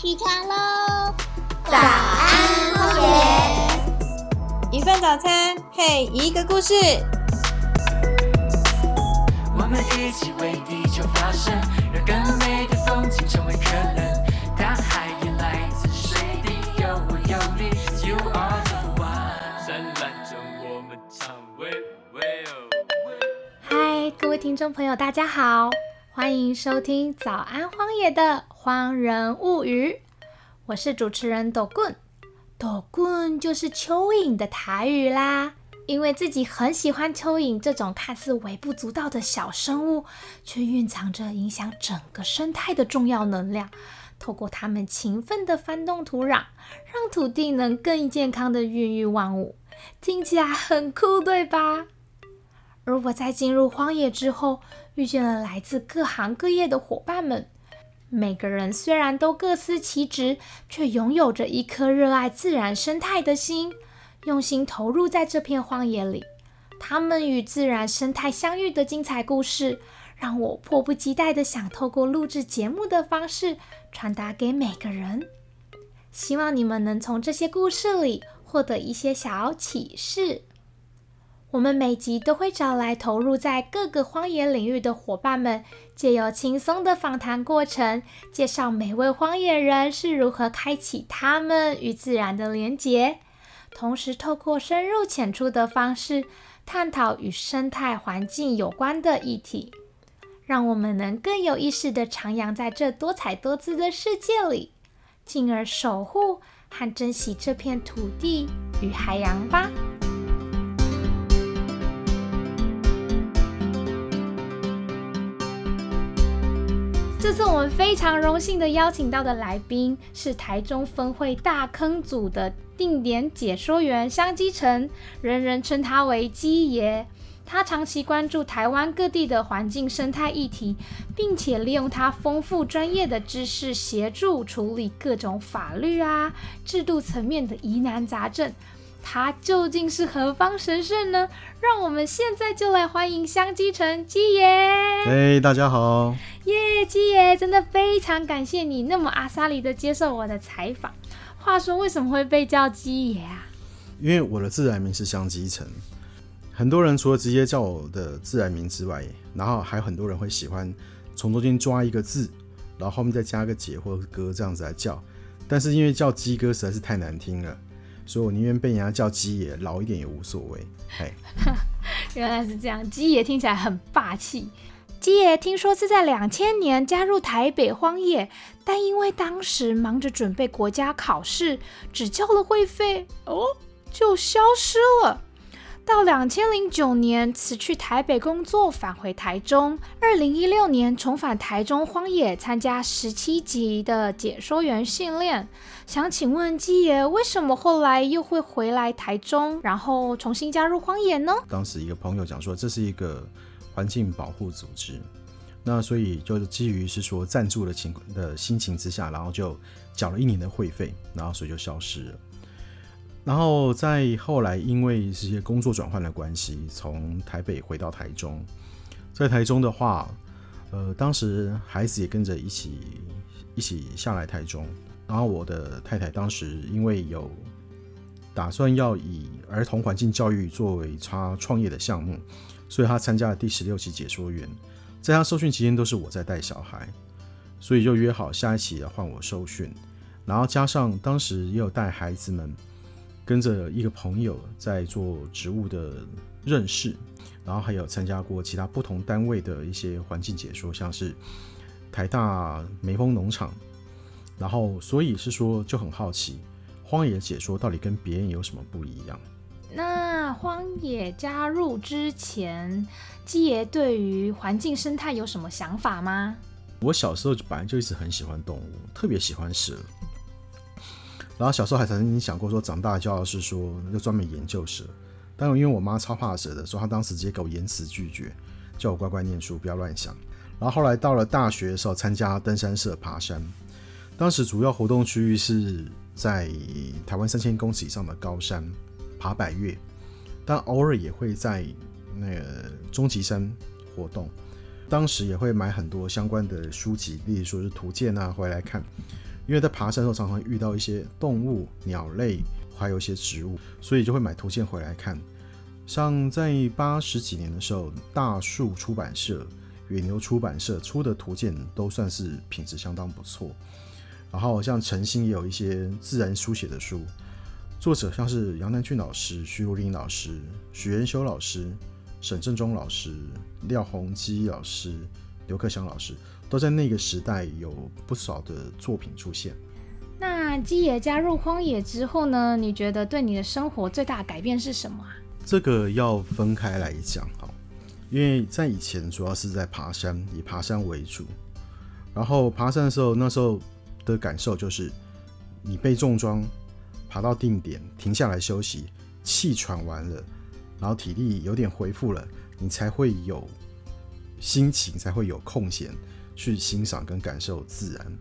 起床喽！早安，荒野。一份早餐配一个故事。我们一起为地球发声，让更美的风景成为可能。大海也来自水滴，有我有你，You are the one。灿烂着我们唱喂喂哦。嗨，各位听众朋友，大家好，欢迎收听《早安荒野》的《荒人物语》，我是主持人斗棍。斗棍就是蚯蚓的台语啦。因为自己很喜欢蚯蚓这种看似微不足道的小生物，却蕴藏着影响整个生态的重要能量。透过它们勤奋地翻动土壤，让土地能更健康地孕育万物，听起来很酷，对吧？而我在进入荒野之后，遇见了来自各行各业的伙伴们。每个人虽然都各司其职，却拥有着一颗热爱自然生态的心。用心投入在这片荒野里，他们与自然生态相遇的精彩故事，让我迫不及待地想透过录制节目的方式传达给每个人。希望你们能从这些故事里获得一些小启示。我们每集都会找来投入在各个荒野领域的伙伴们，借由轻松的访谈过程，介绍每位荒野人是如何开启他们与自然的连结。同时，透过深入浅出的方式探讨与生态环境有关的议题，让我们能更有意识地徜徉在这多彩多姿的世界里，进而守护和珍惜这片土地与海洋吧。这次我们非常荣幸的邀请到的来宾是台中分会大坑组的定点解说员香基成，人人称他为基爷。他长期关注台湾各地的环境生态议题，并且利用他丰富专业的知识，协助处理各种法律啊、制度层面的疑难杂症。他究竟是何方神圣呢？让我们现在就来欢迎香基成基爷。嘿，大家好。耶，鸡爷，真的非常感谢你那么阿萨里的接受我的采访。话说，为什么会被叫基爷啊？因为我的自然名是香积成，很多人除了直接叫我的自然名之外，然后还有很多人会喜欢从中间抓一个字，然后后面再加个姐或者哥这样子来叫。但是因为叫鸡哥实在是太难听了。所以我宁愿被人家叫鸡爷，老一点也无所谓。嘿，原来是这样，鸡爷听起来很霸气。基爷听说是在两千年加入台北荒野，但因为当时忙着准备国家考试，只交了会费，哦，就消失了。到两千零九年辞去台北工作，返回台中。二零一六年重返台中荒野，参加十七级的解说员训练。想请问基爷，为什么后来又会回来台中，然后重新加入荒野呢？当时一个朋友讲说，这是一个环境保护组织，那所以就是基于是说赞助的情的心情之下，然后就缴了一年的会费，然后所以就消失了。然后在后来，因为一些工作转换的关系，从台北回到台中。在台中的话，呃，当时孩子也跟着一起一起下来台中。然后我的太太当时因为有打算要以儿童环境教育作为他创业的项目，所以他参加了第十六期解说员。在他受训期间，都是我在带小孩，所以就约好下一期要换我受训。然后加上当时也有带孩子们。跟着一个朋友在做植物的认识，然后还有参加过其他不同单位的一些环境解说，像是台大梅峰农场，然后所以是说就很好奇，荒野解说到底跟别人有什么不一样？那荒野加入之前，基爷对于环境生态有什么想法吗？我小时候本来就一直很喜欢动物，特别喜欢蛇。然后小时候还曾经想过说，长大就要是说要专门研究蛇。但因为我妈超怕蛇的，所以她当时直接给我严词拒绝，叫我乖乖念书，不要乱想。然后后来到了大学的时候，参加登山社爬山。当时主要活动区域是在台湾三千公尺以上的高山爬百越，但偶尔也会在那个终极山活动。当时也会买很多相关的书籍，例如说是图鉴啊，回来看。因为在爬山的时候常常遇到一些动物、鸟类，还有一些植物，所以就会买图鉴回来看。像在八十几年的时候，大树出版社、野牛出版社出的图鉴都算是品质相当不错。然后像陈星也有一些自然书写的书，作者像是杨南俊老师、徐如林老师、许元修老师、沈正中老师、廖鸿基老师、刘克祥老师，都在那个时代有不少的作品出现。那基爷加入荒野之后呢？你觉得对你的生活最大的改变是什么啊？这个要分开来讲哈，因为在以前主要是在爬山，以爬山为主。然后爬山的时候，那时候的感受就是，你被重装，爬到定点，停下来休息，气喘完了，然后体力有点恢复了，你才会有心情，才会有空闲去欣赏跟感受自然。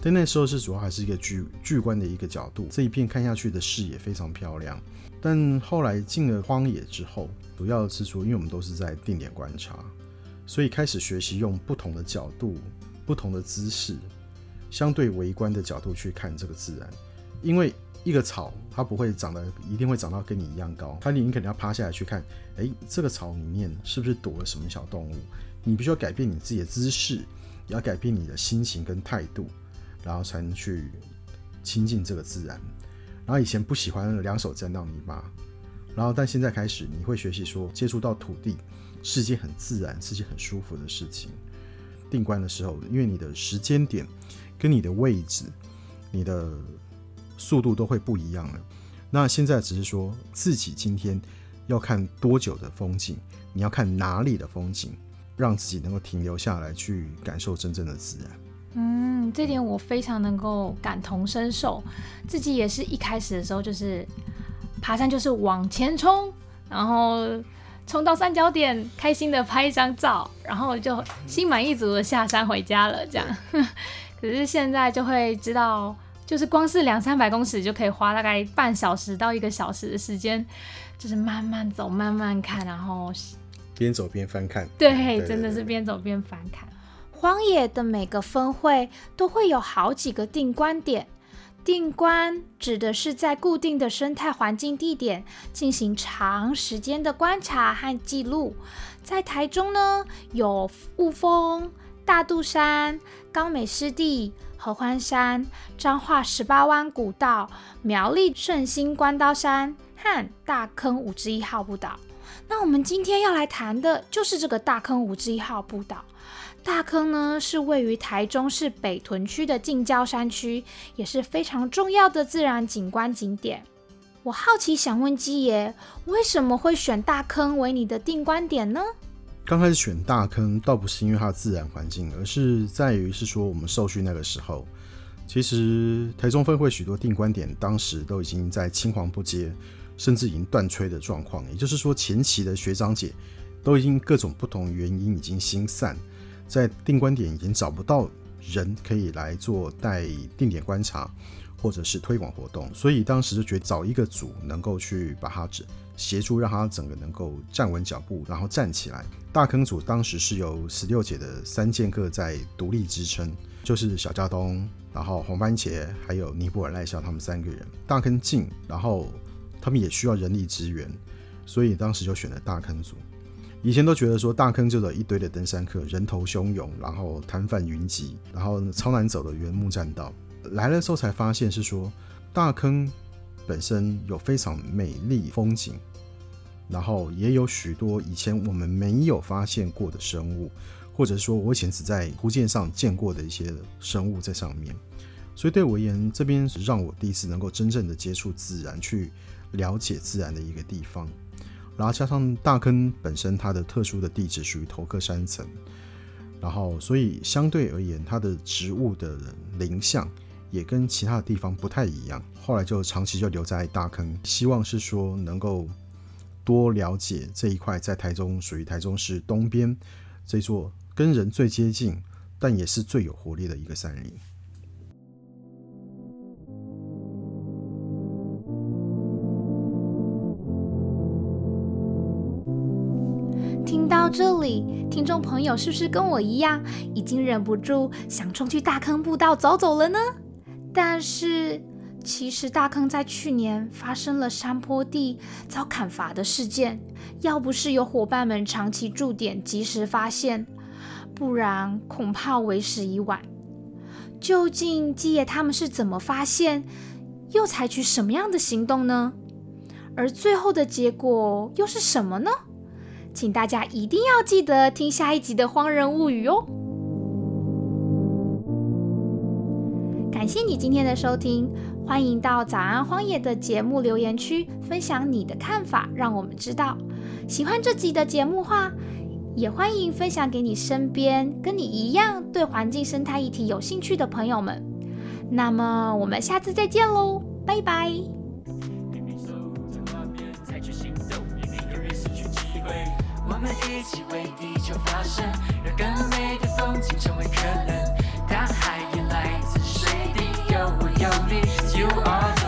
但那时候是主要还是一个巨巨观的一个角度，这一片看下去的视野非常漂亮。但后来进了荒野之后，主要的是说，因为我们都是在定点观察，所以开始学习用不同的角度、不同的姿势，相对围观的角度去看这个自然。因为一个草它不会长得一定会长到跟你一样高，它你你肯定要趴下来去看，诶，这个草里面是不是躲了什么小动物？你必须要改变你自己的姿势，也要改变你的心情跟态度。然后才能去亲近这个自然。然后以前不喜欢两手沾到泥巴，然后但现在开始你会学习说接触到土地是件很自然、是件很舒服的事情。定关的时候，因为你的时间点跟你的位置、你的速度都会不一样了。那现在只是说自己今天要看多久的风景，你要看哪里的风景，让自己能够停留下来去感受真正的自然。嗯，这点我非常能够感同身受，自己也是一开始的时候就是爬山就是往前冲，然后冲到三角点，开心的拍一张照，然后就心满意足的下山回家了。这样，可是现在就会知道，就是光是两三百公尺就可以花大概半小时到一个小时的时间，就是慢慢走，慢慢看，然后 边走边翻看。对，真的是边走边翻看。荒野的每个分会都会有好几个定观点。定观指的是在固定的生态环境地点进行长时间的观察和记录。在台中呢，有雾峰、大肚山、高美湿地、合欢山、彰化十八弯古道、苗栗圣心关刀山和大坑五之一号步道。那我们今天要来谈的就是这个大坑五之一号步道。大坑呢是位于台中市北屯区的近郊山区，也是非常重要的自然景观景点。我好奇想问基爷，为什么会选大坑为你的定观点呢？刚开始选大坑，倒不是因为它的自然环境，而是在于是说我们受训那个时候，其实台中分会许多定观点，当时都已经在青黄不接，甚至已经断炊的状况。也就是说，前期的学长姐都已经各种不同原因已经心散。在定观点已经找不到人可以来做带定点观察或者是推广活动，所以当时就觉得找一个组能够去把它协助，让它整个能够站稳脚步，然后站起来。大坑组当时是由十六姐的三剑客在独立支撑，就是小家东，然后红番茄，还有尼泊尔赖笑他们三个人。大坑近，然后他们也需要人力支援，所以当时就选了大坑组。以前都觉得说大坑就有一堆的登山客，人头汹涌，然后摊贩云集，然后超难走的原木栈道。来了之后才发现是说大坑本身有非常美丽风景，然后也有许多以前我们没有发现过的生物，或者说我以前只在图鉴上见过的一些生物在上面。所以对我而言，这边是让我第一次能够真正的接触自然，去了解自然的一个地方。然后加上大坑本身它的特殊的地质属于头克山层，然后所以相对而言它的植物的林相也跟其他的地方不太一样。后来就长期就留在大坑，希望是说能够多了解这一块，在台中属于台中市东边这座跟人最接近，但也是最有活力的一个山林。听到这里，听众朋友是不是跟我一样，已经忍不住想冲去大坑步道走走了呢？但是，其实大坑在去年发生了山坡地遭砍伐的事件，要不是有伙伴们长期驻点及时发现，不然恐怕为时已晚。究竟基野他们是怎么发现，又采取什么样的行动呢？而最后的结果又是什么呢？请大家一定要记得听下一集的《荒人物语》哦！感谢你今天的收听，欢迎到早安荒野的节目留言区分享你的看法，让我们知道。喜欢这集的节目话，也欢迎分享给你身边跟你一样对环境生态议题有兴趣的朋友们。那么我们下次再见喽，拜拜！我们一起为地球发声，让更美的风景成为可能。you are.